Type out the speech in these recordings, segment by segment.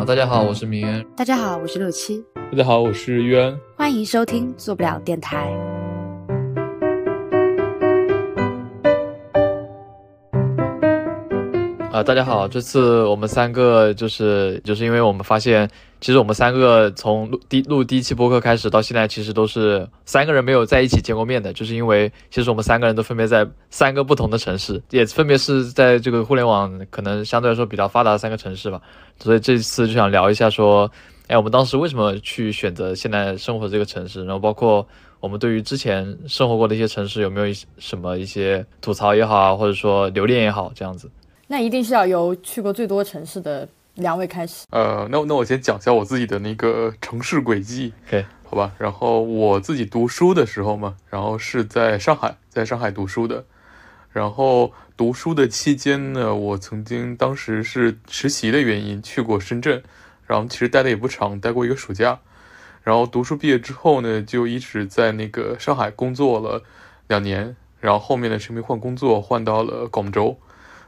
啊，大家好，我是明渊。大家好，我是六七。大家好，我是渊。欢迎收听做不了电台。啊，大家好，这次我们三个就是就是因为我们发现，其实我们三个从录第录第一期播客开始到现在，其实都是三个人没有在一起见过面的，就是因为其实我们三个人都分别在三个不同的城市，也分别是在这个互联网可能相对来说比较发达的三个城市吧，所以这次就想聊一下说，哎，我们当时为什么去选择现在生活这个城市，然后包括我们对于之前生活过的一些城市有没有什么一些吐槽也好啊，或者说留恋也好，这样子。那一定是要由去过最多城市的两位开始。呃，那那我先讲一下我自己的那个城市轨迹，OK，好吧。然后我自己读书的时候嘛，然后是在上海，在上海读书的。然后读书的期间呢，我曾经当时是实习的原因去过深圳，然后其实待的也不长，待过一个暑假。然后读书毕业之后呢，就一直在那个上海工作了两年，然后后面呢是因为换工作换到了广州。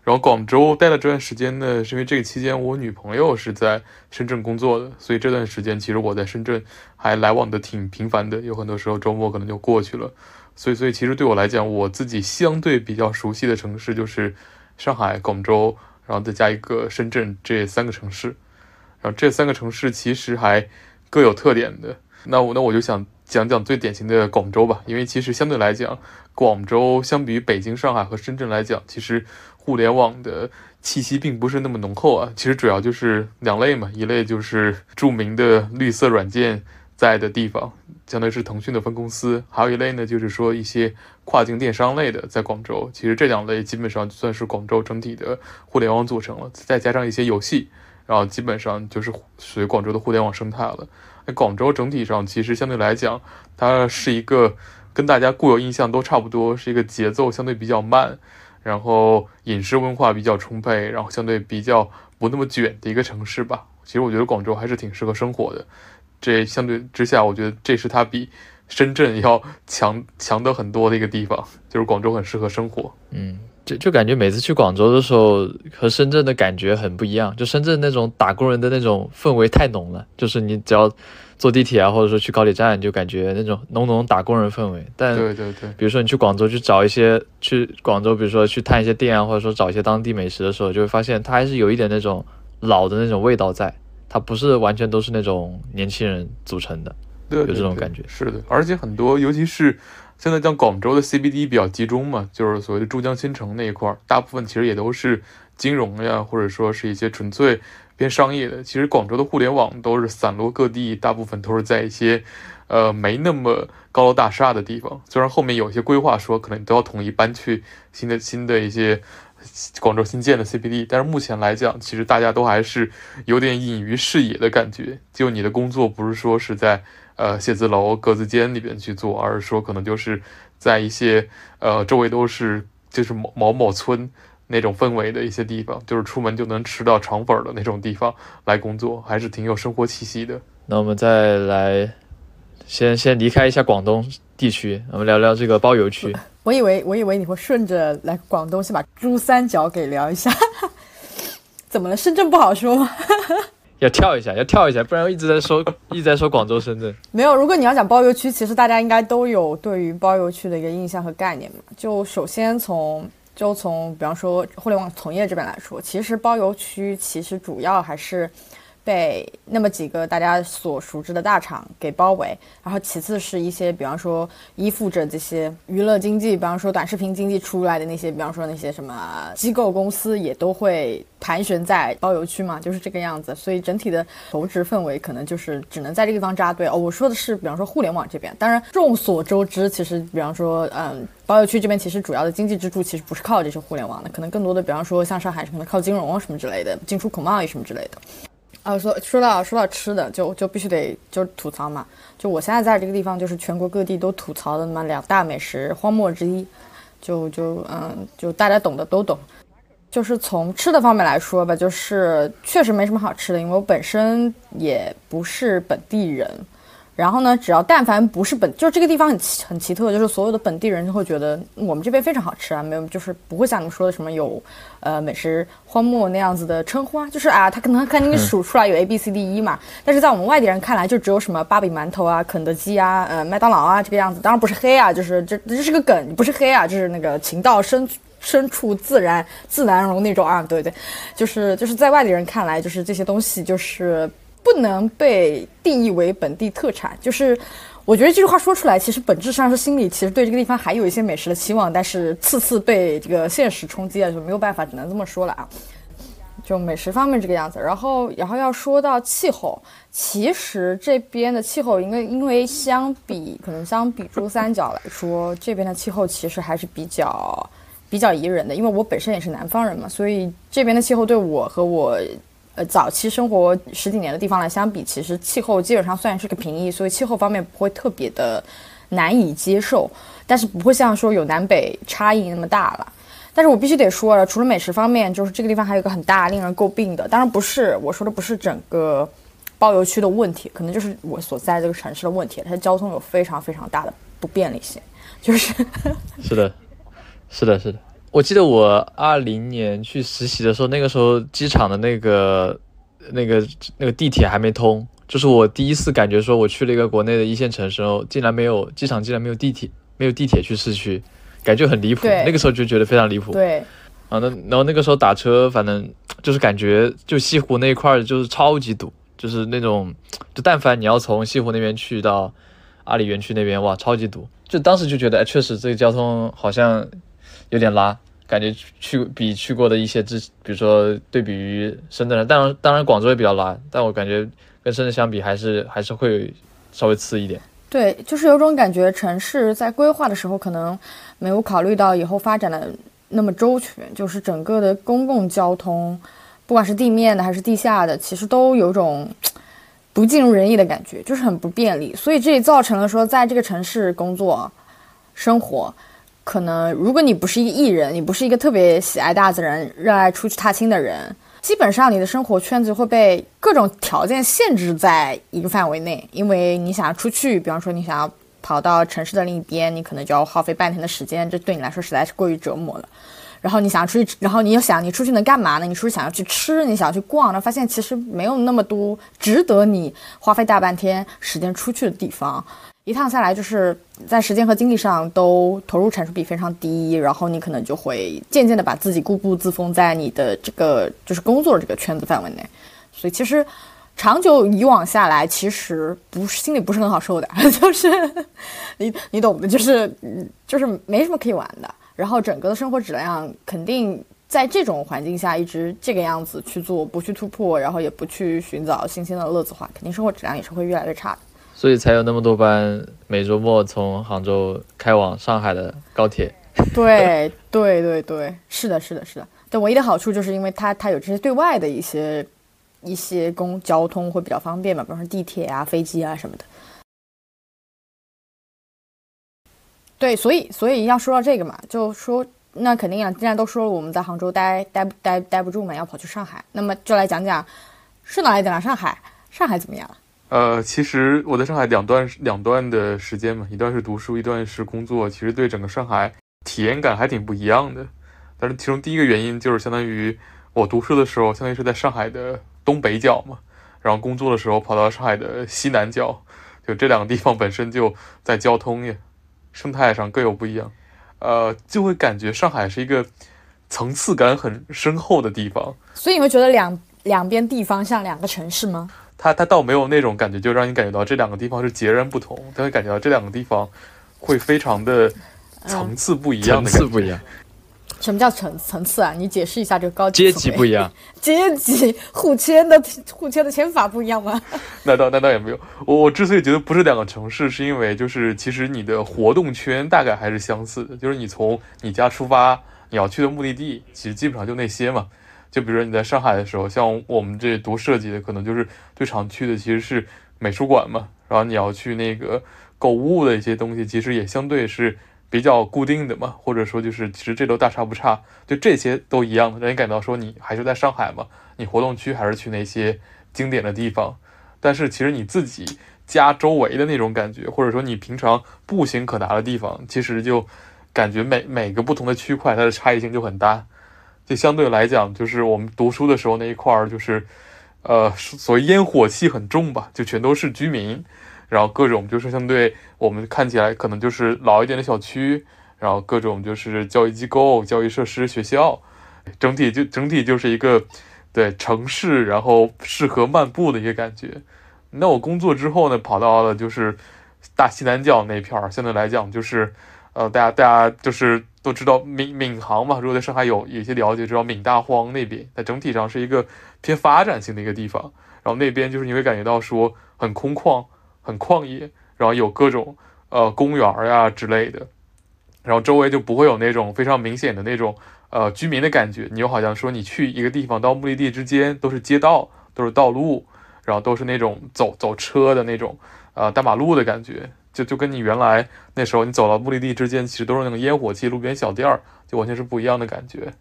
然后广州待了这段时间呢，是因为这个期间我女朋友是在深圳工作的，所以这段时间其实我在深圳还来往的挺频繁的，有很多时候周末可能就过去了。所以，所以其实对我来讲，我自己相对比较熟悉的城市就是上海、广州，然后再加一个深圳这三个城市。然后这三个城市其实还各有特点的。那我那我就想讲讲最典型的广州吧，因为其实相对来讲，广州相比于北京、上海和深圳来讲，其实。互联网的气息并不是那么浓厚啊，其实主要就是两类嘛，一类就是著名的绿色软件在的地方，相当于是腾讯的分公司；还有一类呢，就是说一些跨境电商类的，在广州。其实这两类基本上算是广州整体的互联网组成了，再加上一些游戏，然后基本上就是属于广州的互联网生态了。那广州整体上其实相对来讲，它是一个跟大家固有印象都差不多，是一个节奏相对比较慢。然后饮食文化比较充沛，然后相对比较不那么卷的一个城市吧。其实我觉得广州还是挺适合生活的。这相对之下，我觉得这是它比深圳要强强的很多的一个地方，就是广州很适合生活。嗯，就就感觉每次去广州的时候和深圳的感觉很不一样。就深圳那种打工人的那种氛围太浓了，就是你只要。坐地铁啊，或者说去高铁站，就感觉那种浓浓打工人氛围。但对对对，比如说你去广州去找一些，去广州，比如说去探一些店啊，或者说找一些当地美食的时候，就会发现它还是有一点那种老的那种味道在，它不是完全都是那种年轻人组成的，有这种感觉。是的，而且很多，尤其是现在像广州的 CBD 比较集中嘛，就是所谓的珠江新城那一块，大部分其实也都是金融呀，或者说是一些纯粹。偏商业的，其实广州的互联网都是散落各地，大部分都是在一些，呃，没那么高楼大厦的地方。虽然后面有一些规划说可能都要统一搬去新的新的一些广州新建的 CBD，但是目前来讲，其实大家都还是有点隐于视野的感觉。就你的工作不是说是在呃写字楼格子间里边去做，而是说可能就是在一些呃周围都是就是某某某村。那种氛围的一些地方，就是出门就能吃到肠粉的那种地方来工作，还是挺有生活气息的。那我们再来，先先离开一下广东地区，我们聊聊这个包邮区。我以为我以为你会顺着来广东，先把珠三角给聊一下。怎么了？深圳不好说吗？要跳一下，要跳一下，不然一直在说一直在说广州、深圳。没有，如果你要讲包邮区，其实大家应该都有对于包邮区的一个印象和概念嘛。就首先从。就从比方说互联网从业这边来说，其实包邮区其实主要还是被那么几个大家所熟知的大厂给包围，然后其次是一些比方说依附着这些娱乐经济，比方说短视频经济出来的那些，比方说那些什么机构公司也都会。盘旋在包邮区嘛，就是这个样子，所以整体的投资氛围可能就是只能在这个地方扎堆哦。我说的是，比方说互联网这边，当然众所周知，其实比方说，嗯，包邮区这边其实主要的经济支柱其实不是靠这些互联网的，可能更多的，比方说像上海什么的靠金融啊什么之类的，进出口贸易什么之类的。啊，说说到说到吃的，就就必须得就吐槽嘛，就我现在在这个地方，就是全国各地都吐槽的那两大美食荒漠之一，就就嗯，就大家懂的都懂。就是从吃的方面来说吧，就是确实没什么好吃的，因为我本身也不是本地人，然后呢，只要但凡不是本，就是这个地方很奇很奇特，就是所有的本地人就会觉得我们这边非常好吃啊，没有就是不会像你们说的什么有，呃美食荒漠那样子的称呼啊，就是啊，他可能肯定数出来有 A B C D E 嘛，但是在我们外地人看来，就只有什么芭比馒头啊、肯德基啊、呃麦当劳啊这个样子，当然不是黑啊，就是这这是个梗，不是黑啊，就是那个 情到深深处自然自然融那种啊，对对，就是就是在外地人看来，就是这些东西就是。不能被定义为本地特产，就是 我觉得这句话说出来，其实本质上是心里其实对这个地方还有一些美食的期望，但是次次被这个现实冲击了，就没有办法，只能这么说了啊。就美食方面这个样子，然后然后要说到气候，其实这边的气候，应该因为相比可能相比珠三角来说，这边的气候其实还是比较比较宜人的，因为我本身也是南方人嘛，所以这边的气候对我和我。呃，早期生活十几年的地方来相比，其实气候基本上算是个平易，所以气候方面不会特别的难以接受，但是不会像说有南北差异那么大了。但是我必须得说了，除了美食方面，就是这个地方还有一个很大令人诟病的，当然不是我说的不是整个包邮区的问题，可能就是我所在这个城市的问题，它的交通有非常非常大的不便利性，就是是的，是的，是的。我记得我二零年去实习的时候，那个时候机场的那个、那个、那个地铁还没通，就是我第一次感觉说我去了一个国内的一线城市后，竟然没有机场，竟然没有地铁，没有地铁去市区，感觉很离谱。那个时候就觉得非常离谱。对。啊，那然后那个时候打车，反正就是感觉就西湖那一块儿就是超级堵，就是那种，就但凡你要从西湖那边去到阿里园区那边，哇，超级堵。就当时就觉得，哎，确实这个交通好像。有点拉，感觉去比去过的一些之，比如说对比于深圳，当然当然广州也比较拉，但我感觉跟深圳相比，还是还是会稍微次一点。对，就是有种感觉，城市在规划的时候可能没有考虑到以后发展的那么周全，就是整个的公共交通，不管是地面的还是地下的，其实都有种 不尽如人意的感觉，就是很不便利，所以这也造成了说，在这个城市工作生活。可能，如果你不是一个艺人，你不是一个特别喜爱大自然、热爱出去踏青的人，基本上你的生活圈子会被各种条件限制在一个范围内。因为你想要出去，比方说你想要跑到城市的另一边，你可能就要耗费半天的时间，这对你来说实在是过于折磨了。然后你想要出去，然后你又想你出去能干嘛呢？你出去想要去吃，你想要去逛，那发现其实没有那么多值得你花费大半天时间出去的地方。一趟下来，就是在时间和精力上都投入产出比非常低，然后你可能就会渐渐的把自己固步自封在你的这个就是工作这个圈子范围内，所以其实长久以往下来，其实不是心里不是很好受的，就是你你懂的，就是就是没什么可以玩的，然后整个的生活质量肯定在这种环境下一直这个样子去做，不去突破，然后也不去寻找新鲜的乐子的话，肯定生活质量也是会越来越差的。所以才有那么多班每周末从杭州开往上海的高铁。对对对对，是的，是的，是的。但唯一的好处就是因为它它有这些对外的一些一些公交通会比较方便嘛，比如说地铁啊、飞机啊什么的。对，所以所以要说到这个嘛，就说那肯定啊，既然都说了我们在杭州待待待待不住嘛，要跑去上海，那么就来讲讲顺道来讲讲上海，上海怎么样？呃，其实我在上海两段两段的时间嘛，一段是读书，一段是工作，其实对整个上海体验感还挺不一样的。但是其中第一个原因就是相当于我读书的时候，相当于是在上海的东北角嘛，然后工作的时候跑到上海的西南角，就这两个地方本身就在交通呀、生态上各有不一样，呃，就会感觉上海是一个层次感很深厚的地方。所以你会觉得两两边地方像两个城市吗？它它倒没有那种感觉，就让你感觉到这两个地方是截然不同，他会感觉到这两个地方会非常的层次不一样的层次不一样。什么叫层层次啊？你解释一下这个高级阶级不一样，阶级互签的互签的签法不一样吗？那倒那倒也没有。我我之所以觉得不是两个城市，是因为就是其实你的活动圈大概还是相似的，就是你从你家出发，你要去的目的地其实基本上就那些嘛。就比如说你在上海的时候，像我们这读设计的，可能就是最常去的其实是美术馆嘛。然后你要去那个购物的一些东西，其实也相对是比较固定的嘛。或者说就是其实这都大差不差，就这些都一样的，让你感到说你还是在上海嘛。你活动区还是去那些经典的地方，但是其实你自己家周围的那种感觉，或者说你平常步行可达的地方，其实就感觉每每个不同的区块它的差异性就很大。就相对来讲，就是我们读书的时候那一块儿，就是呃，所谓烟火气很重吧，就全都是居民，然后各种就是相对我们看起来可能就是老一点的小区，然后各种就是教育机构、教育设施、学校，整体就整体就是一个对城市，然后适合漫步的一个感觉。那我工作之后呢，跑到了就是大西南角那片儿，相对来讲就是，呃，大家大家就是都知道闵闵行嘛，如果在上海有有些了解，知道闵大荒那边，它整体上是一个偏发展性的一个地方。然后那边就是你会感觉到说很空旷、很旷野，然后有各种呃公园呀之类的，然后周围就不会有那种非常明显的那种呃居民的感觉，你又好像说你去一个地方到目的地之间都是街道，都是道路。然后都是那种走走车的那种，呃，大马路的感觉，就就跟你原来那时候你走到目的地之间，其实都是那种烟火气路边小店儿，就完全是不一样的感觉。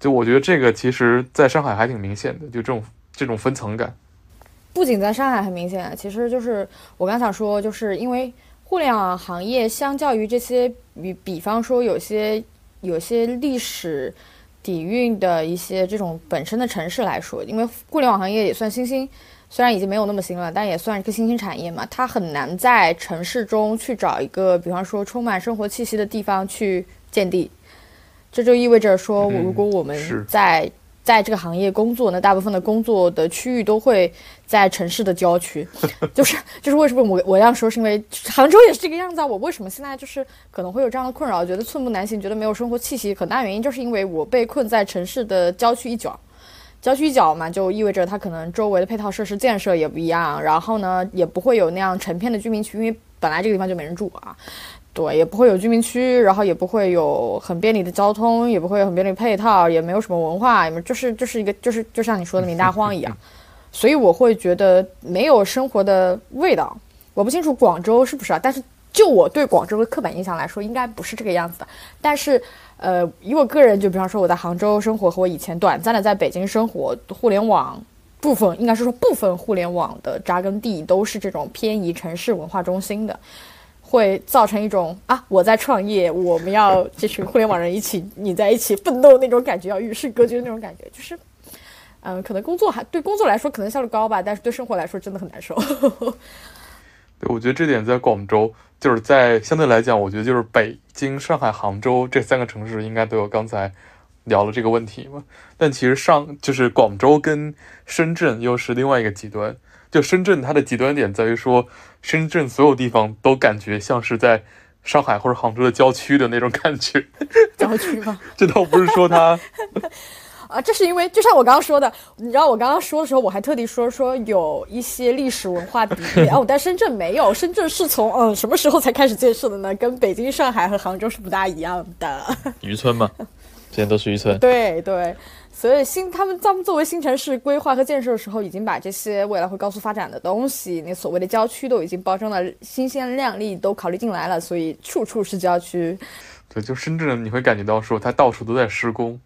就我觉得这个其实在上海还挺明显的，就这种这种分层感。不仅在上海很明显，其实就是我刚想说，就是因为互联网行业相较于这些，比比方说有些有些历史。底蕴的一些这种本身的城市来说，因为互联网行业也算新兴，虽然已经没有那么新了，但也算一个新兴产业嘛。它很难在城市中去找一个，比方说充满生活气息的地方去建地。这就意味着说，如果我们在在这个行业工作，那大部分的工作的区域都会在城市的郊区，就是就是为什么我我这样说，是因为杭州也是这个样子啊。我为什么现在就是可能会有这样的困扰，觉得寸步难行，觉得没有生活气息，很大原因就是因为我被困在城市的郊区一角。郊区一角嘛，就意味着它可能周围的配套设施建设也不一样，然后呢，也不会有那样成片的居民区，因为本来这个地方就没人住啊。对，也不会有居民区，然后也不会有很便利的交通，也不会有很便利配套，也没有什么文化，也就是就是一个就是就像你说的闵大荒一样，所以我会觉得没有生活的味道。我不清楚广州是不是啊，但是就我对广州的刻板印象来说，应该不是这个样子的。但是，呃，以我个人就比方说我在杭州生活和我以前短暂的在北京生活，互联网部分应该是说部分互联网的扎根地都是这种偏移城市文化中心的。会造成一种啊，我在创业，我们要这群互联网人一起你在一起奋斗那种感觉，要与世隔绝那种感觉，就是，嗯，可能工作还对工作来说可能效率高吧，但是对生活来说真的很难受。对，我觉得这点在广州，就是在相对来讲，我觉得就是北京、上海、杭州这三个城市应该都有刚才聊了这个问题嘛。但其实上就是广州跟深圳又是另外一个极端。就深圳，它的极端点在于说，深圳所有地方都感觉像是在上海或者杭州的郊区的那种感觉。郊区吗？这倒不是说它 啊，这是因为就像我刚刚说的，你知道我刚刚说的时候，我还特地说说有一些历史文化底蕴哦，但深圳没有，深圳是从嗯什么时候才开始建设的呢？跟北京、上海和杭州是不大一样的。渔村嘛，之前都是渔村。对对。所以新他们他们作为新城市规划和建设的时候，已经把这些未来会高速发展的东西，那所谓的郊区都已经包装的新鲜亮丽，都考虑进来了。所以处处是郊区。对，就深圳你会感觉到说它到处都在施工，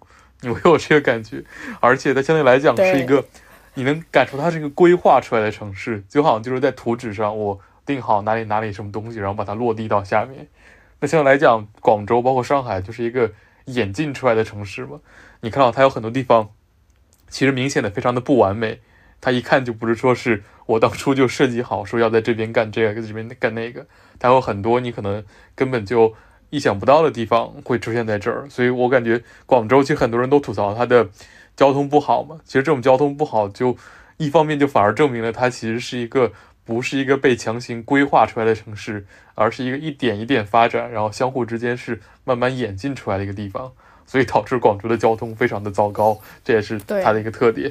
你会有这个感觉。而且它相对来讲是一个，你能感受它是一个规划出来的城市，就好像就是在图纸上我定好哪里哪里什么东西，然后把它落地到下面。那相对来讲，广州包括上海就是一个演进出来的城市嘛。你看到它有很多地方，其实明显的非常的不完美，它一看就不是说是我当初就设计好说要在这边干这个，这边干那个，它有很多你可能根本就意想不到的地方会出现在这儿，所以我感觉广州其实很多人都吐槽它的交通不好嘛，其实这种交通不好就一方面就反而证明了它其实是一个不是一个被强行规划出来的城市，而是一个一点一点发展，然后相互之间是慢慢演进出来的一个地方。所以导致广州的交通非常的糟糕，这也是它的一个特点。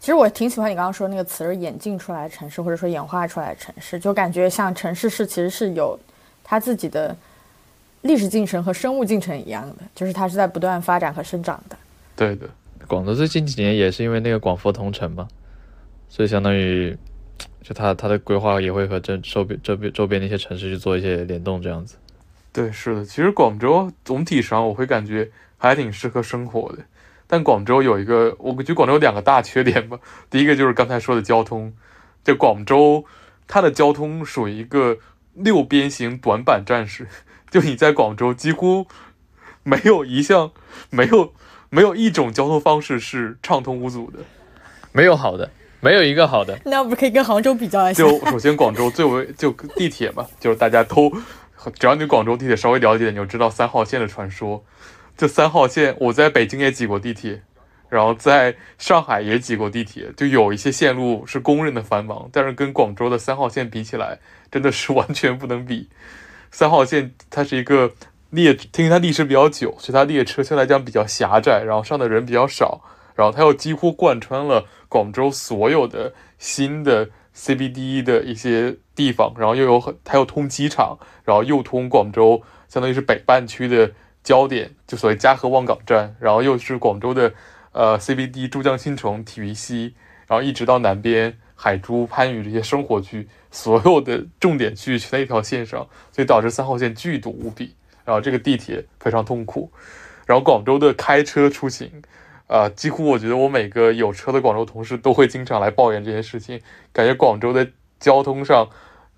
其实我挺喜欢你刚刚说那个词，是演进出来的城市，或者说演化出来的城市，就感觉像城市是其实是有它自己的历史进程和生物进程一样的，就是它是在不断发展和生长的。对的，广州最近几年也是因为那个广佛同城嘛，所以相当于就它它的规划也会和这周边周边周边的一些城市去做一些联动，这样子。对，是的，其实广州总体上我会感觉。还挺适合生活的，但广州有一个，我觉得广州有两个大缺点吧。第一个就是刚才说的交通，就广州它的交通属于一个六边形短板战士，就你在广州几乎没有一项没有没有一种交通方式是畅通无阻的。没有好的，没有一个好的。那我们可以跟杭州比较一下？就首先广州最为就地铁嘛，就是大家都只要你广州地铁稍微了解，你就知道三号线的传说。这三号线，我在北京也挤过地铁，然后在上海也挤过地铁，就有一些线路是公认的繁忙，但是跟广州的三号线比起来，真的是 完全不能比。三号线它是一个列，听它历史比较久，所以它列车相对来讲比较狭窄，然后上的人比较少，然后它又几乎贯穿了广州所有的新的 CBD 的一些地方，然后又有很它又通机场，然后又通广州，相当于是北半区的。焦点就所谓嘉禾望岗站，然后又是广州的呃 CBD 珠江新城体育西，然后一直到南边海珠、番禺这些生活区，所有的重点区域全在一条线上，所以导致三号线巨堵无比。然后这个地铁非常痛苦。然后广州的开车出行，啊，几乎我觉得我每个有车的广州同事都会经常来抱怨这件事情，感觉广州的交通上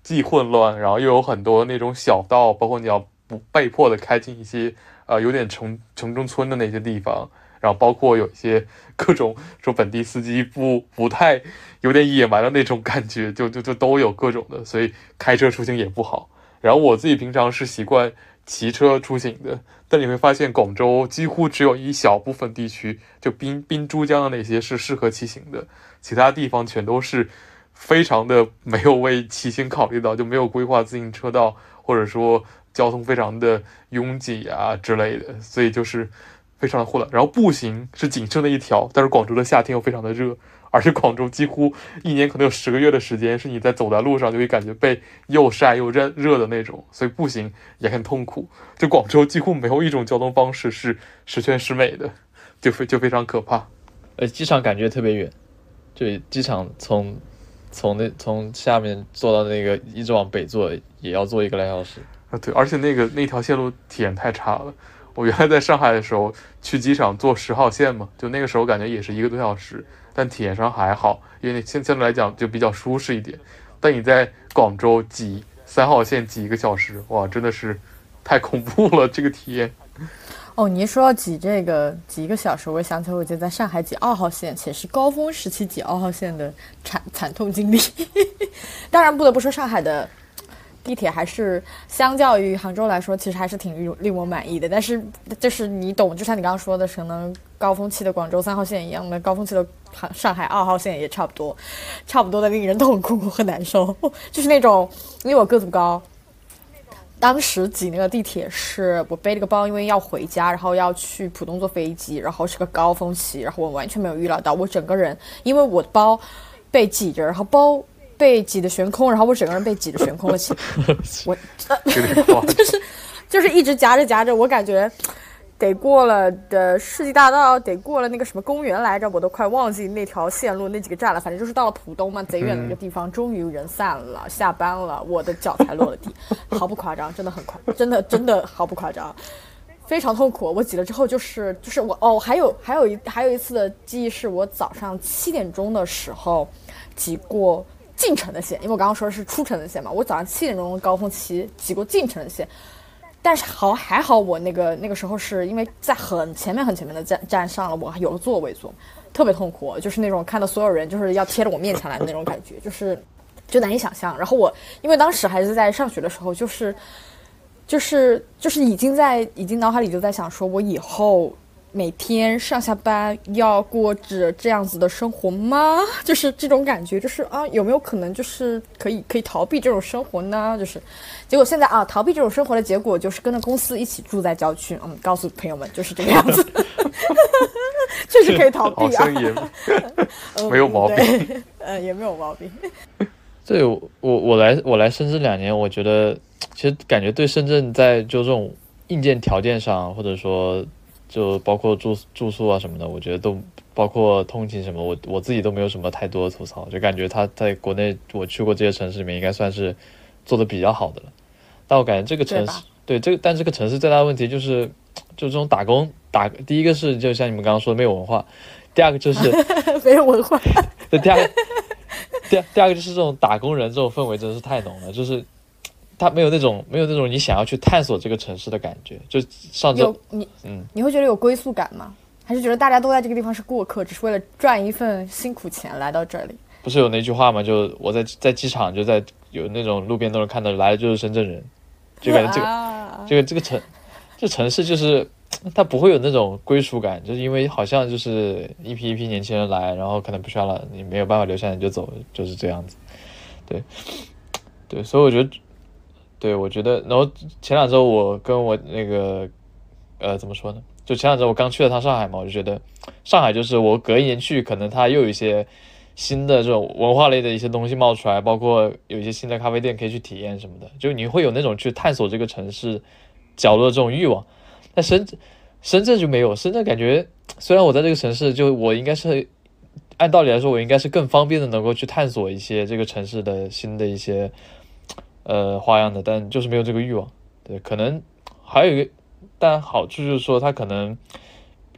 既混乱，然后又有很多那种小道，包括你要不被迫的开进一些。啊，有点城城中村的那些地方，然后包括有一些 各种说本地司机不不太有点野蛮的那种感觉，就就就都有各种的，所以开车出行也不好。然后我自己平常是习惯骑车出行的，但你会发现广州几乎只有一小部分地区，就滨滨珠江的那些是适合骑行的，其他地方全都是非常的没有为骑行考虑到，就没有规划自行车道，或者说。交通非常的拥挤啊之类的，所以就是非常的混乱。然后步行是仅剩的一条，但是广州的夏天又非常的热，而且广州几乎一年可能有十个月的时间是你在走在路上就会感觉被又晒又热热的那种，所以步行也很痛苦。就广州几乎没有一种交通方式是十全十美的，就 非就非常可怕。呃，机场感觉特别远，就机场从从那从下面坐到那个一直往北坐也要坐一个来小时。啊，对，而且那个那条线路体验太差了。我原来在上海的时候去机场坐十号线嘛，就那个时候感觉也是一个多小时，但体验上还好，因为相相对来讲就比较舒适一点。但你在广州挤三号线挤一个小时，哇，真的是太恐怖了，这个体验。哦，你一说到挤这个挤一个小时，我想起来我就在上海挤二号线，且是高峰时期挤二号线的惨惨痛经历。当然不得不说上海的。地铁还是相较于杭州来说，其实还是挺令我满意的。但是就是你懂，就像你刚刚说的，可能高峰期的广州三号线一样的，高峰期的上海二号线也差不多，差不多的令人痛苦和难受。就是那种，因为我个子不高，当时挤那个地铁是我背了个包，因为要回家，然后要去浦东坐飞机，然后是个高峰期，然后我完全没有预料到，我整个人因为我的包被挤着，然后包。被挤得悬空，然后我整个人被挤得悬空了起来。我 就是就是一直夹着夹着，我感觉得过了的世纪大道，得过了那个什么公园来着，我都快忘记那条线路那几个站了。反正就是到了浦东嘛，贼远的一个地方，终于人散了，下班了，我的脚才落了地，毫不夸张，真的很夸，真的真的毫不夸张，非常痛苦。我挤了之后就是就是我哦，还有还有一还有一次的记忆是我早上七点钟的时候挤过。进城的线，因为我刚刚说的是出城的线嘛，我早上七点钟高峰期挤过进城的线，但是好还好，我那个那个时候是因为在很前面很前面的站站上了，我还有个座位坐，特别痛苦，就是那种看到所有人就是要贴着我面前来的那种感觉，就是就难以想象。然后我因为当时还是在上学的时候，就是就是就是已经在已经脑海里就在想说，我以后。每天上下班要过着这样子的生活吗？就是这种感觉，就是啊，有没有可能就是可以可以逃避这种生活呢？就是，结果现在啊，逃避这种生活的结果就是跟着公司一起住在郊区。嗯，告诉朋友们就是这个样子，确实可以逃避啊，没有毛病，呃，也没有毛病。对我我来我来深圳两年，我觉得其实感觉对深圳在就这种硬件条件上，或者说。就包括住住宿啊什么的，我觉得都包括通勤什么，我我自己都没有什么太多的吐槽，就感觉他在国内我去过这些城市里面，应该算是做的比较好的了。但我感觉这个城市，对这个，但这个城市最大的问题就是，就这种打工打，第一个是就像你们刚刚说的没有文化，第二个就是 没有文化，对，第二个第第二个就是这种打工人这种氛围真的是太浓了，就是他没有那种没有那种你想要去探索这个城市的感觉。就上周你，嗯，你会觉得有归宿感吗？还是觉得大家都在这个地方是过客，只是为了赚一份辛苦钱来到这里？不是有那句话吗？就我在在机场就在有那种路边都能看到来的就是深圳人，就感觉这个啊 这个这个城这城市就是它不会有那种归属感，就是因为好像就是一批一批年轻人来，然后可能不需要了，你没有办法留下来你就走，就是这样子。对，对，所以我觉得，对我觉得，然后前两周我跟我那个呃怎么说呢？就前两周我刚去了趟上海嘛，我就觉得上海就是我隔一年去，可能它又有一些新的这种文化类的一些东西冒出来，包括有一些新的咖啡店可以去体验什么的，就你会有那种去探索这个城市角落的这种欲望。但深深圳就没有，深圳感觉虽然我在这个城市，就我应该是按道理来说，我应该是更方便的能够去探索一些这个城市的新的一些呃花样的，但就是没有这个欲望。对，可能还有一个，但好处就是说，它可能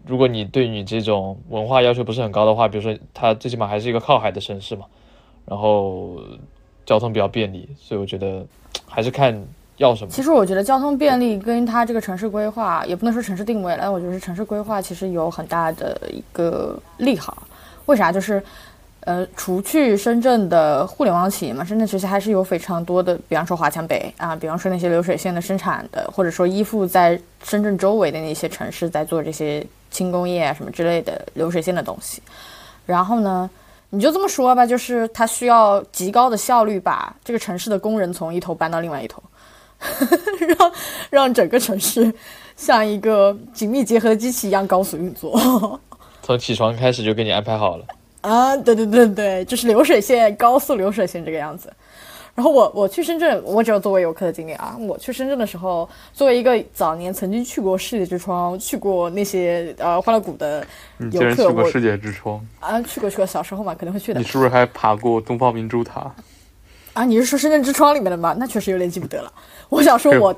如果你对你这种文化要求不是很高的话，比如说它最起码还是一个靠海的城市嘛，然后交通比较便利，所以我觉得还是看要什么。其实我觉得交通便利跟它这个城市规划，也不能说城市定位了，我觉得城市规划其实有很大的一个利好。为啥？就是呃，除去深圳的互联网企业嘛，深圳其实还是有非常多的，比方说华强北啊，比方说那些流水线的生产的，或者说依附在深圳周围的那些城市在做这些轻工业啊什么之类的流水线的东西。然后呢，你就这么说吧，就是它需要极高的效率把这个城市的工人从一头搬到另外一头。让 让整个城市像一个紧密结合的机器一样高速运作 从起床开始就给你安排好了。啊！对对对对，就是流水线高速流水线这个样子。然后我我去深圳，我只有作为游客的经历啊。我去深圳的时候，作为一个早年曾经去过世界之窗、去过那些呃欢乐谷的你竟然去游客，过世界之窗，啊去过去过，小时候嘛可能会去的你是不是还爬过东方明珠塔？啊。你是说深圳之窗里面的吗？那确实有点记不得了。我想说 我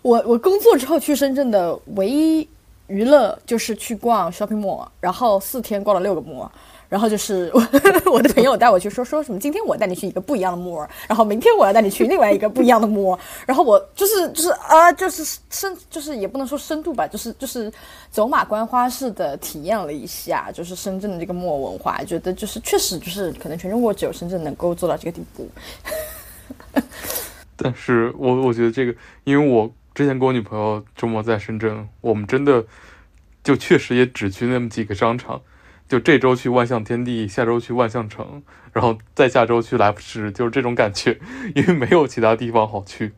我我工作之后去深圳的唯一娱乐就是去逛 shopping mall，然后四天逛了六个 mall。然后就是我 我的朋友带我去说说什么，今天我带你去一个不一样的 mall，然后明天我要带你去另外一个不一样的 mall，然后我就是就是啊，就是深就是也不能说深度吧，就是就是走马观花式的体验了一下，就是深圳的这个 mall 文化，觉得就是确实就是可能全中国只有深圳能够做到这个地步。但是我我觉得这个，因为我之前跟我女朋友周末在深圳，我们真的就确实也只去那么几个商场，就这周去万象天地，下周去万象城，然后再下周去来福士，就是这种感觉，因为没有其他地方好去。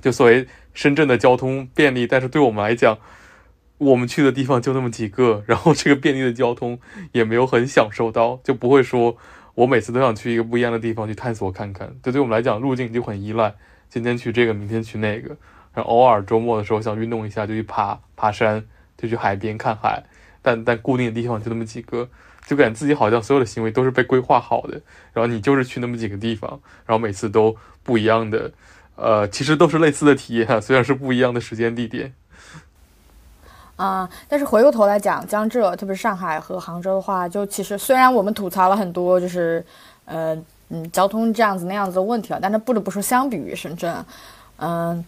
就所谓深圳的交通便利，但是对我们来讲，我们去的地方就那么几个，然后这个便利的交通也没有很享受到，就不会说我每次都想去一个不一样的地方去探索看看。这对我们来讲，路径就很依赖，今天去这个，明天去那个，然后偶尔周末的时候想运动一下就去爬爬山，就去海边看海，但但固定的地方就那么几个，就感觉自己好像所有的行为都是被规划好的，然后你就是去那么几个地方，然后每次都不一样的。呃，其实都是类似的体验，虽然是不一样的时间地点。啊、但是回过头来讲，江浙，特别是上海和杭州的话，就其实虽然我们吐槽了很多，就是呃嗯交通这样子那样子的问题啊，但是不得不说，相比于深圳，嗯、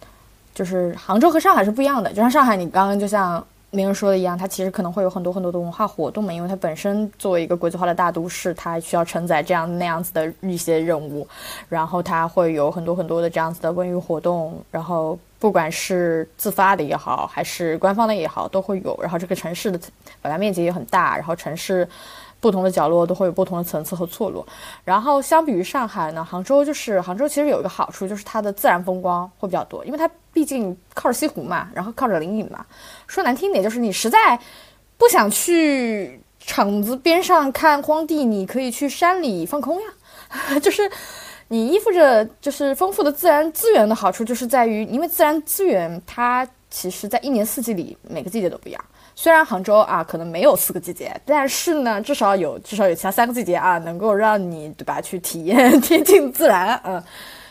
就是杭州和上海是不一样的。就像上海，你刚刚就像名人说的一样，它其实可能会有很多很多的文化活动嘛，因为它本身作为一个国际化的大都市，它需要承载这样那样子的一些任务，然后它会有很多很多的这样子的文娱活动，然后不管是自发的也好，还是官方的也好，都会有。然后这个城市的本来面积也很大，然后城市不同的角落都会有不同的层次和错落。然后相比于上海呢，杭州就是杭州其实有一个好处，就是它的自然风光会比较多，因为它毕竟靠着西湖嘛，然后靠着临沂嘛。说难听点，就是你实在不想去厂子边上看荒地，你可以去山里放空呀，就是。你依附着就是丰富的自然资源的好处，就是在于，因为自然资源它其实在一年四季里每个季节都不一样。虽然杭州啊可能没有四个季节，但是呢，至少有至少有其他三个季节啊，能够让你对吧去体验贴近自然，嗯，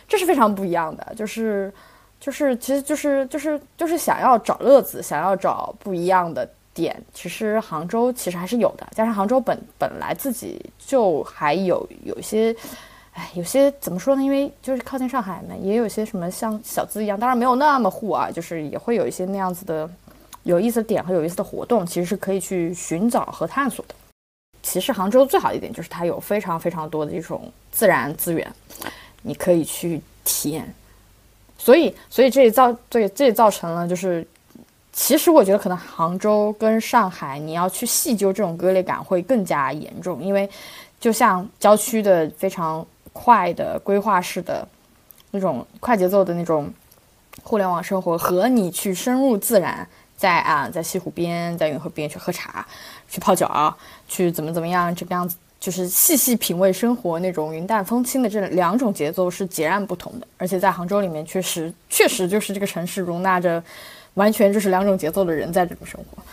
这是非常不一样的。就是就是其实就是就是就是想要找乐子，想要找不一样的点，其实杭州其实还是有的，加上杭州本本来自己就还有有一些，哎，有些怎么说呢？因为就是靠近上海嘛，也有些什么像小资一样，当然没有那么护啊，就是也会有一些那样子的有意思的点和有意思的活动，其实是可以去寻找和探索的。其实杭州最好的一点就是它有非常非常多的一种自然资源，你可以去体验。所以，所以这也造对这也造成了就是。其实我觉得可能杭州跟上海，你要去细究这种割裂感会更加严重，因为就像郊区的非常快的规划式的那种快节奏的那种互联网生活，和你去深入自然，在啊在西湖边，在运河边去喝茶、去泡脚、去怎么怎么样这个样子，就是细细品味生活那种云淡风轻的这两种节奏是截然不同的。而且在杭州里面，确实确实就是这个城市容纳着。完全就是两种节奏的人在这种生活。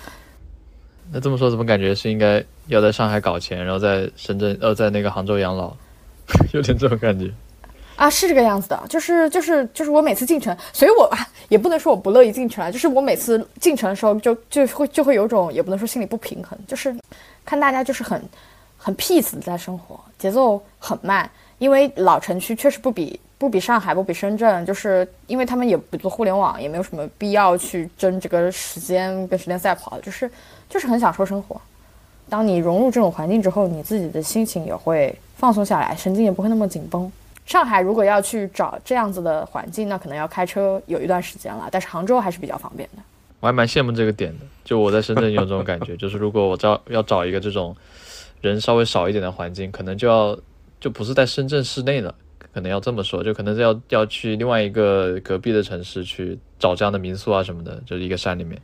那这么说，怎么感觉是应该要在上海搞钱，然后在深圳呃，在那个杭州养老，有点这种感觉。啊，是这个样子的，就是就是就是我每次进城，所以我也不能说我不乐意进城啊，就是我每次进城的时候，就就会就会有种也不能说心里不平衡，就是看大家就是很很 peace 在生活，节奏很慢，因为老城区确实不比。不比上海，不比深圳，就是因为他们也不做互联网，也没有什么必要去争这个时间跟时间赛跑，就是就是很享受生活。当你融入这种环境之后，你自己的心情也会放松下来，神经也不会那么紧绷。上海如果要去找这样子的环境，那可能要开车有一段时间了，但是杭州还是比较方便的。我还蛮羡慕这个点的，就我在深圳有这种感觉，就是如果我找要找一个这种人稍微少一点的环境，可能就要就不是在深圳市内了。可能要这么说，就可能是要要去另外一个隔壁的城市去找这样的民宿啊什么的，就是一个山里面。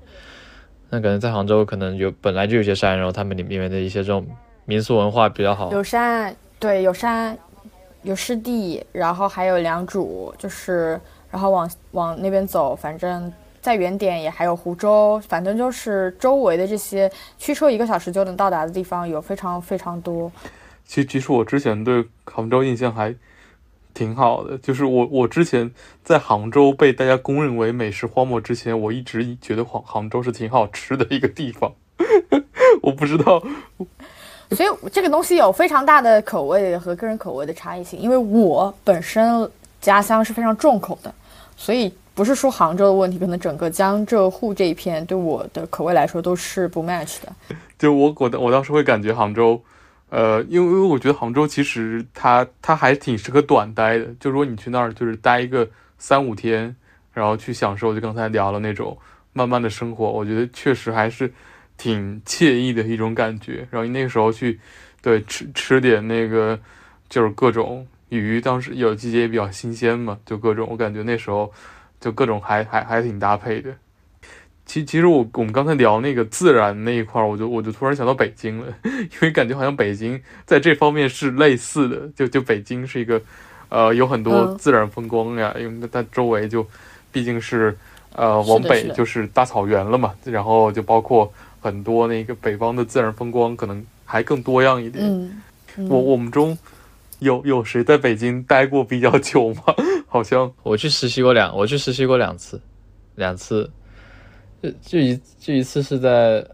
那可能在杭州，可能有本来就有些山，然后他们里面的一些这种民宿文化比较好。有山，对，有山，有湿地，然后还有良渚，就是然后往往那边走，反正再远点也还有湖州，反正就是周围的这些驱车一个小时就能到达的地方有非常非常多。其其实我之前对杭州印象还。挺好的，就是我我之前在杭州被大家公认为美食荒漠之前，我一直觉得杭杭州是挺好吃的一个地方。我不知道，所以这个东西有非常大的口味和个人口味的差异性。因为我本身家乡是非常重口的，所以不是说杭州的问题，可能整个江浙沪这一片对我的口味来说都是不 match 的。就我我我当时会感觉杭州。呃，因为因为我觉得杭州其实它它还挺适合短待的，就如果你去那儿就是待一个三五天，然后去享受就刚才聊了那种慢慢的生活，我觉得确实还是挺惬意的一种感觉。然后你那个时候去，对吃吃点那个就是各种鱼，当时有季节也比较新鲜嘛，就各种我感觉那时候就各种还还还挺搭配的。其其实我我们刚才聊那个自然那一块儿，我就我就突然想到北京了，因为感觉好像北京在这方面是类似的，就就北京是一个，呃，有很多自然风光呀，因为它周围就毕竟是呃往北就是大草原了嘛，然后就包括很多那个北方的自然风光可能还更多样一点。嗯，我我们中有有谁在北京待过比较久吗？好像我去实习过两，我去实习过两次，两次。就就一就一次是在，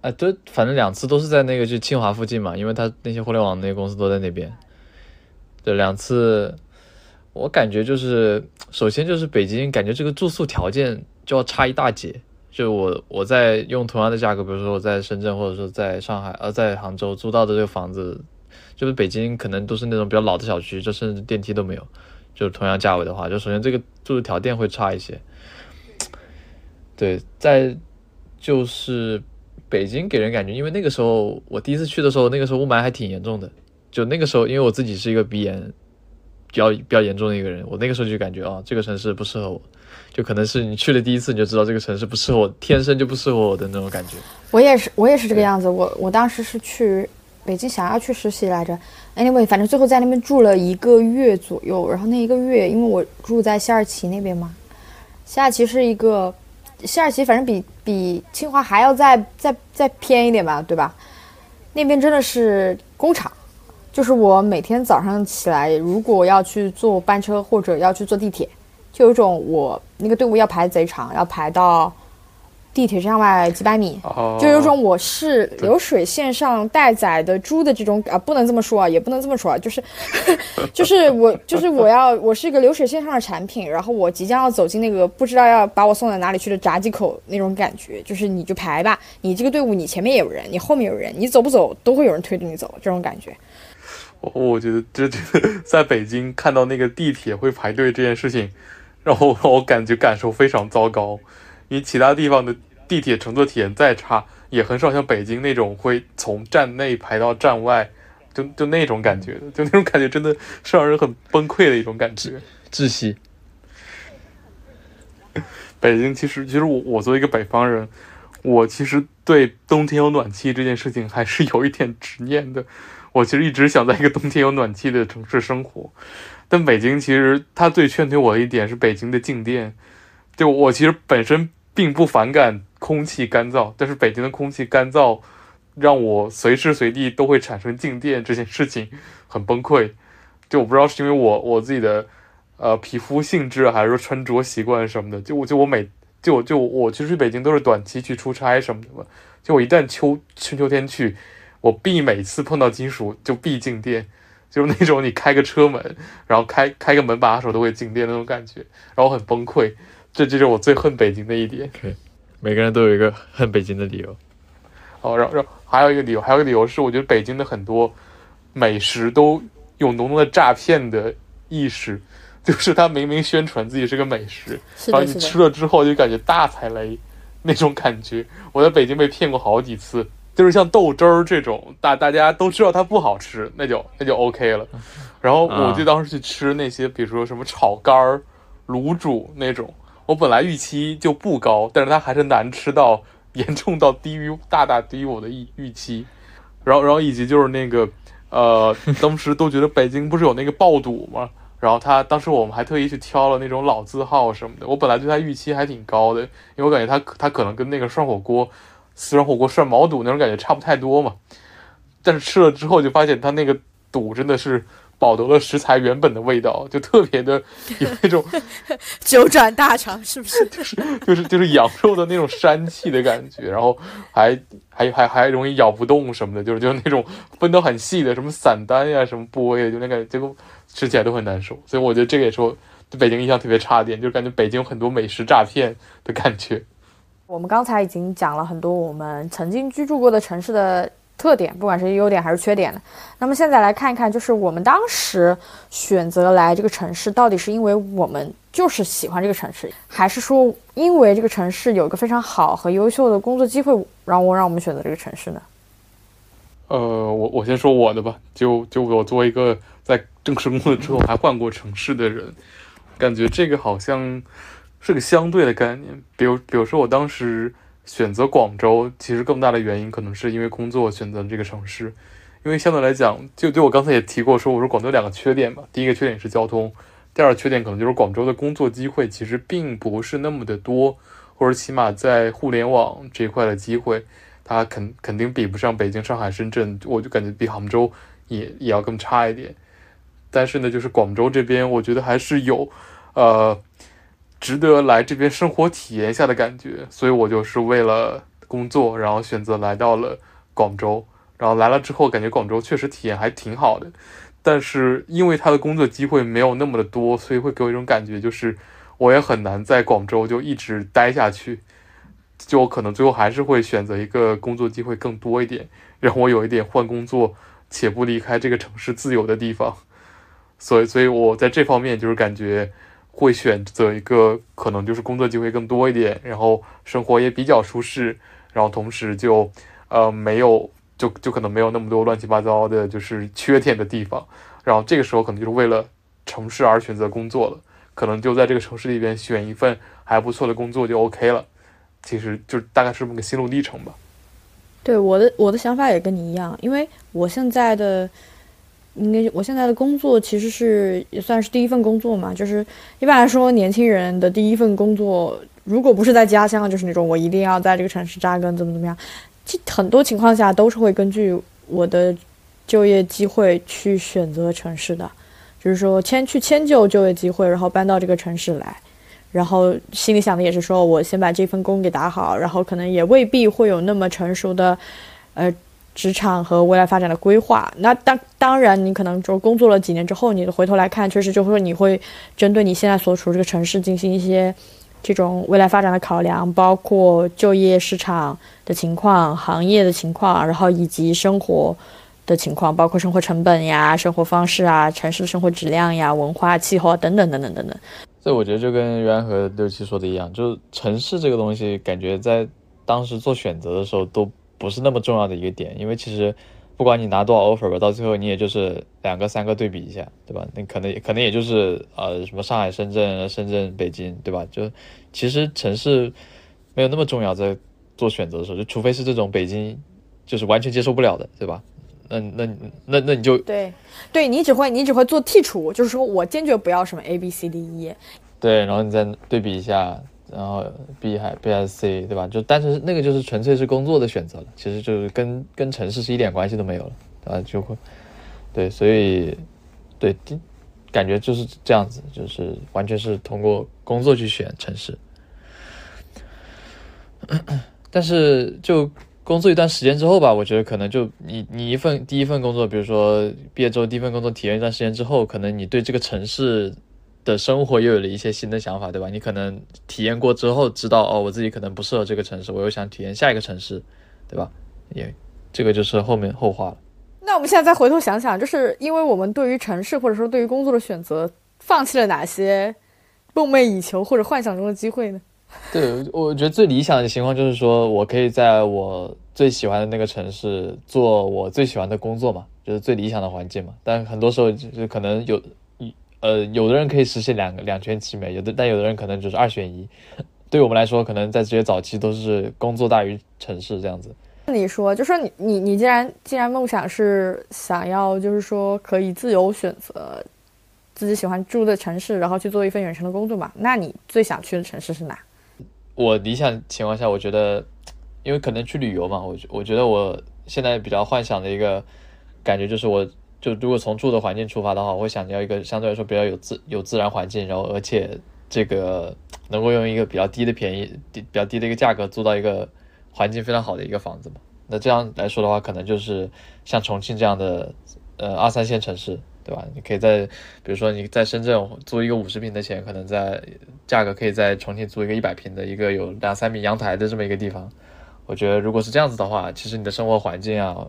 哎，对反正两次都是在那个就清华附近嘛，因为他那些互联网那些公司都在那边。对，两次，我感觉就是，首先就是北京，感觉这个住宿条件就要差一大截。就我我在用同样的价格，比如说我在深圳或者说在上海，呃，在杭州租到的这个房子，就是北京可能都是那种比较老的小区，就甚至电梯都没有。就是同样价位的话，就首先这个住的条件会差一些。对，在就是北京给人感觉，因为那个时候我第一次去的时候，那个时候雾霾还挺严重的。就那个时候，因为我自己是一个鼻炎比较比较严重的一个人，我那个时候就感觉啊，这个城市不适合我。就可能是你去了第一次，你就知道这个城市不适合我，天生就不适合我的那种感觉。我也是，我也是这个样子。我我当时是去北京，想要去实习来着。Anyway，反正最后在那边住了一个月左右。然后那一个月，因为我住在西二旗那边嘛，西二旗是一个。西二旗反正比比清华还要再再再偏一点吧，对吧？那边真的是工厂，就是我每天早上起来，如果要去坐班车或者要去坐地铁，就有种我那个队伍要排贼长，要排到地铁站外几百米，哦，就有种我是流水线上待宰的猪的这种啊，不能这么说啊，也不能这么说啊，就是 就是我就是我要我是一个流水线上的产品，然后我即将要走进那个不知道要把我送到哪里去的闸机口那种感觉，就是你就排吧，你这个队伍你前面也有人，你后面有人，你走不走都会有人推着你走，这种感觉。我我觉得这这在北京看到那个地铁会排队这件事情，让我让我感觉感受非常糟糕。因为其他地方的地铁乘坐体验再差，也很少像北京那种会从站内排到站外，就就那种感觉的，就那种感觉真的是让人很崩溃的一种感觉。窒息。北京其实，其实我我作为一个北方人，我其实对冬天有暖气这件事情还是有一点执念的。我其实一直想在一个冬天有暖气的城市生活，但北京其实它最劝退我的一点是北京的静电。就我其实本身并不反感空气干燥，但是北京的空气干燥让我随时随地都会产生静电，这件事情很崩溃。就我不知道是因为我我自己的呃皮肤性质，还是说穿着习惯什么的。就我就我每就就我其实去北京都是短期去出差什么的嘛。就我一旦秋春秋天去，我必每次碰到金属就必静电，就是那种你开个车门，然后开开个门把手都会静电那种感觉，然后很崩溃。这就是我最恨北京的一点。每个人都有一个恨北京的理由。哦，然后，然后还有一个理由，还有一个理由是，我觉得北京的很多美食都有浓浓的诈骗的意识，就是他明明宣传自己是个美食，然后你吃了之后就感觉大踩雷那种感觉。我在北京被骗过好几次，就是像豆汁儿这种，大大家都知道它不好吃，那就那就 OK 了。然后我就当时去吃那些，比如说什么炒肝儿、卤煮那种。我本来预期就不高，但是它还是难吃到 严重到低于大大低于我的预预期，然后然后以及就是那个呃，当时都觉得北京不是有那个爆肚吗？然后他当时我们还特意去挑了那种老字号什么的。我本来对他预期还挺高的，因为我感觉他他可能跟那个涮火锅、四川火锅涮毛肚那种感觉差不太多嘛。但是吃了之后就发现他那个肚真的是。保留了食材原本的味道，就特别的有那种 九转大肠，是不是？就是就是就是羊肉的那种膻气的感觉，然后还还还还容易咬不动什么的，就是就是那种分得很细的什么散丹呀什么部位的，就那感觉，结果吃起来都很难受。所以我觉得这个也是我对北京印象特别差的点，就是感觉北京有很多美食诈骗的感觉。我们刚才已经讲了很多我们曾经居住过的城市的。特点，不管是优点还是缺点的。那么现在来看一看，就是我们当时选择来这个城市，到底是因为我们就是喜欢这个城市，还是说因为这个城市有一个非常好和优秀的工作机会，让我让我们选择这个城市呢？呃，我我先说我的吧。就就我作为一个在正式工作之后还换过城市的人，感觉这个好像是个相对的概念。比如，比如说我当时。选择广州，其实更大的原因可能是因为工作选择这个城市，因为相对来讲，就对我刚才也提过，说我说广州两个缺点嘛，第一个缺点是交通，第二个缺点可能就是广州的工作机会其实并不是那么的多，或者起码在互联网这一块的机会，它肯肯定比不上北京、上海、深圳，我就感觉比杭州也也要更差一点。但是呢，就是广州这边，我觉得还是有，呃。值得来这边生活体验一下的感觉，所以我就是为了工作，然后选择来到了广州。然后来了之后，感觉广州确实体验还挺好的，但是因为他的工作机会没有那么的多，所以会给我一种感觉，就是我也很难在广州就一直待下去。就可能最后还是会选择一个工作机会更多一点，让我有一点换工作且不离开这个城市自由的地方。所以，所以我在这方面就是感觉。会选择一个可能就是工作机会更多一点，然后生活也比较舒适，然后同时就呃没有就就可能没有那么多乱七八糟的就是缺点的地方，然后这个时候可能就是为了城市而选择工作了，可能就在这个城市里边选一份还不错的工作就 OK 了，其实就大概是这么个心路历程吧。对我的我的想法也跟你一样，因为我现在的。应该我现在的工作其实是也算是第一份工作嘛，就是一般来说年轻人的第一份工作，如果不是在家乡，就是那种我一定要在这个城市扎根，怎么怎么样，其很多情况下都是会根据我的就业机会去选择城市的，就是说迁去迁就就业机会，然后搬到这个城市来，然后心里想的也是说我先把这份工给打好，然后可能也未必会有那么成熟的，呃，职场和未来发展的规划。那当当然，你可能就工作了几年之后，你回头来看，确实就会说你会针对你现在所处这个城市进行一些这种未来发展的考量，包括就业市场的情况、行业的情况，然后以及生活。的情况，包括生活成本呀、生活方式啊、城市的生活质量呀、文化、气候等等等等等等。所以我觉得就跟袁和六七说的一样，就是城市这个东西，感觉在当时做选择的时候都不是那么重要的一个点，因为其实不管你拿多少 offer 吧，到最后你也就是两个三个对比一下，对吧？那可能可能也就是呃什么上海、深圳、深圳、北京，对吧？就其实城市没有那么重要，在做选择的时候，就除非是这种北京就是完全接受不了的，对吧？那那那那你就对，对你只会你只会做剔除，就是说我坚决不要什么 A B C D E，对，然后你再对比一下，然后 B 还 BSC 对吧？就但是那个就是纯粹是工作的选择了，其实就是跟跟城市是一点关系都没有了，啊，就会对，所以对，感觉就是这样子，就是完全是通过工作去选城市，但是就。工作一段时间之后吧，我觉得可能就你你一份第一份工作，比如说毕业之后第一份工作体验一段时间之后，可能你对这个城市的生活又有了一些新的想法，对吧？你可能体验过之后知道哦，我自己可能不适合这个城市，我又想体验下一个城市，对吧？也这个就是后面后话了。那我们现在再回头想想，就是因为我们对于城市或者说对于工作的选择，放弃了哪些梦寐以求或者幻想中的机会呢？对，我觉得最理想的情况就是说我可以在我最喜欢的那个城市做我最喜欢的工作嘛，就是最理想的环境嘛。但很多时候就可能有，呃，有的人可以实现两个两全其美，有的但有的人可能就是二选一。对我们来说，可能在这些早期都是工作大于城市这样子。你说，就说你你你既然既然梦想是想要就是说可以自由选择自己喜欢住的城市，然后去做一份远程的工作嘛，那你最想去的城市是哪？我理想情况下，我觉得，因为可能去旅游嘛，我我觉得我现在比较幻想的一个感觉就是，我就如果从住的环境出发的话，我会想要一个相对来说比较有自有自然环境，然后而且这个能够用一个比较低的便宜低比较低的一个价格租到一个环境非常好的一个房子嘛。那这样来说的话，可能就是像重庆这样的呃二三线城市。对吧？你可以在，比如说你在深圳租一个五十平的钱，可能在价格可以在重庆租一个一百平的一个有两三米阳台的这么一个地方。我觉得如果是这样子的话，其实你的生活环境啊，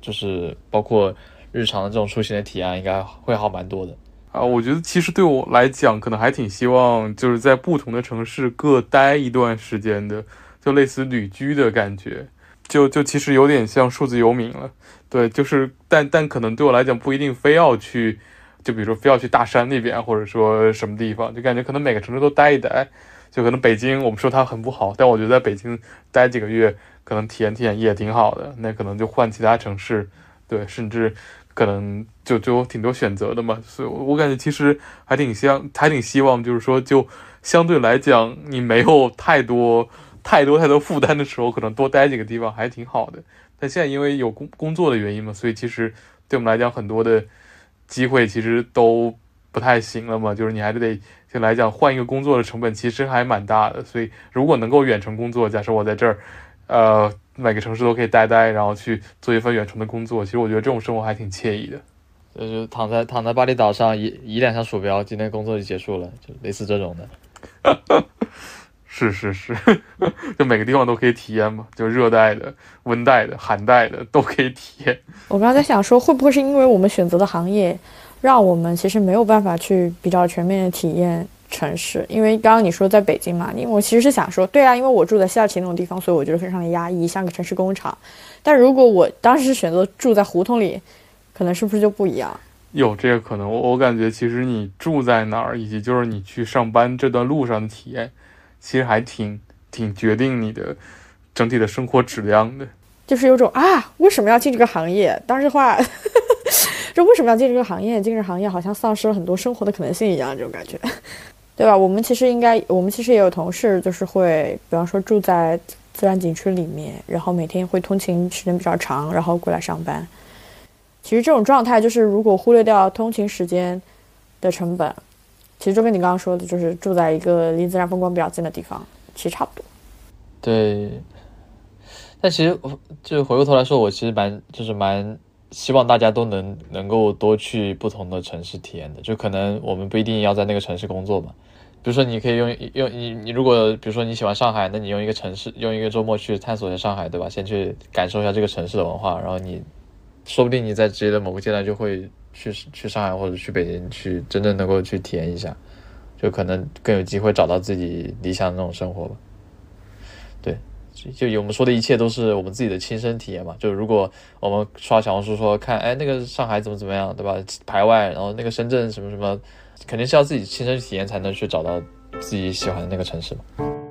就是包括日常的这种出行的体验，应该会好蛮多的。啊，我觉得其实对我来讲，可能还挺希望就是在不同的城市各待一段时间的，就类似旅居的感觉。就就其实有点像数字游民了。对，就是，但但可能对我来讲不一定非要去，就比如说非要去大山那边，或者说什么地方，就感觉可能每个城市都待一待，就可能北京我们说它很不好，但我觉得在北京待几个月，可能体验体验也挺好的。那可能就换其他城市，对，甚至可能就就挺多选择的嘛。所以我感觉其实还挺相，还挺希望，就是说就相对来讲，你没有太多太多太多负担的时候，可能多待几个地方还挺好的。但现在因为有工工作的原因嘛，所以其实对我们来讲很多的机会其实都不太行了嘛。就是你还是得就来讲换一个工作的成本其实还蛮大的。所以如果能够远程工作，假设我在这儿，呃，每个城市都可以待待，然后去做一份远程的工作，其实我觉得这种生活还挺惬意的。就是躺在躺在巴厘岛上移移两下鼠标，今天工作就结束了，就类似这种的。是 是是，就每个地方都可以体验嘛，就热带的、温带的、寒带的都可以体验。我刚才在想说，会不会是因为我们选择的行业，让我们其实没有办法去比较全面的体验城市？因为刚刚你说在北京嘛，因为我其实是想说，对啊，因为我住在西二旗那种地方，所以我觉得非常的压抑，像个城市工厂。但如果我当时选择住在胡同里，可能是不是就不一样？有这个可能，我我感觉其实你住在哪儿，以及就是你去上班这段路上的体验。其实还挺挺决定你的整体的生活质量的，就是有种啊，为什么要进这个行业？当时话，就为什么要进这个行业？进这个行业好像丧失了很多生活的可能性一样，这种感觉，对吧？我们其实应该，我们其实也有同事，就是会，比方说住在自然景区里面，然后每天会通勤时间比较长，然后过来上班。其实这种状态，就是如果忽略掉通勤时间的成本。其实就跟你刚刚说的，就是住在一个离自然风光比较近的地方，其实差不多。对，但其实我就回过头来说，我其实蛮就是蛮希望大家都能能够多去不同的城市体验的。就可能我们不一定要在那个城市工作嘛，比如说你可以用用你你如果比如说你喜欢上海，那你用一个城市用一个周末去探索一下上海，对吧？先去感受一下这个城市的文化，然后你说不定你在职业的某个阶段就会去去上海或者去北京去真正能够去体验一下，就可能更有机会找到自己理想的那种生活吧。对，就就我们说的一切都是我们自己的亲身体验嘛。就如果我们刷小红书说看，哎，那个上海怎么怎么样，对吧？排外，然后那个深圳什么什么，肯定是要自己亲身体验才能去找到自己喜欢的那个城市嘛。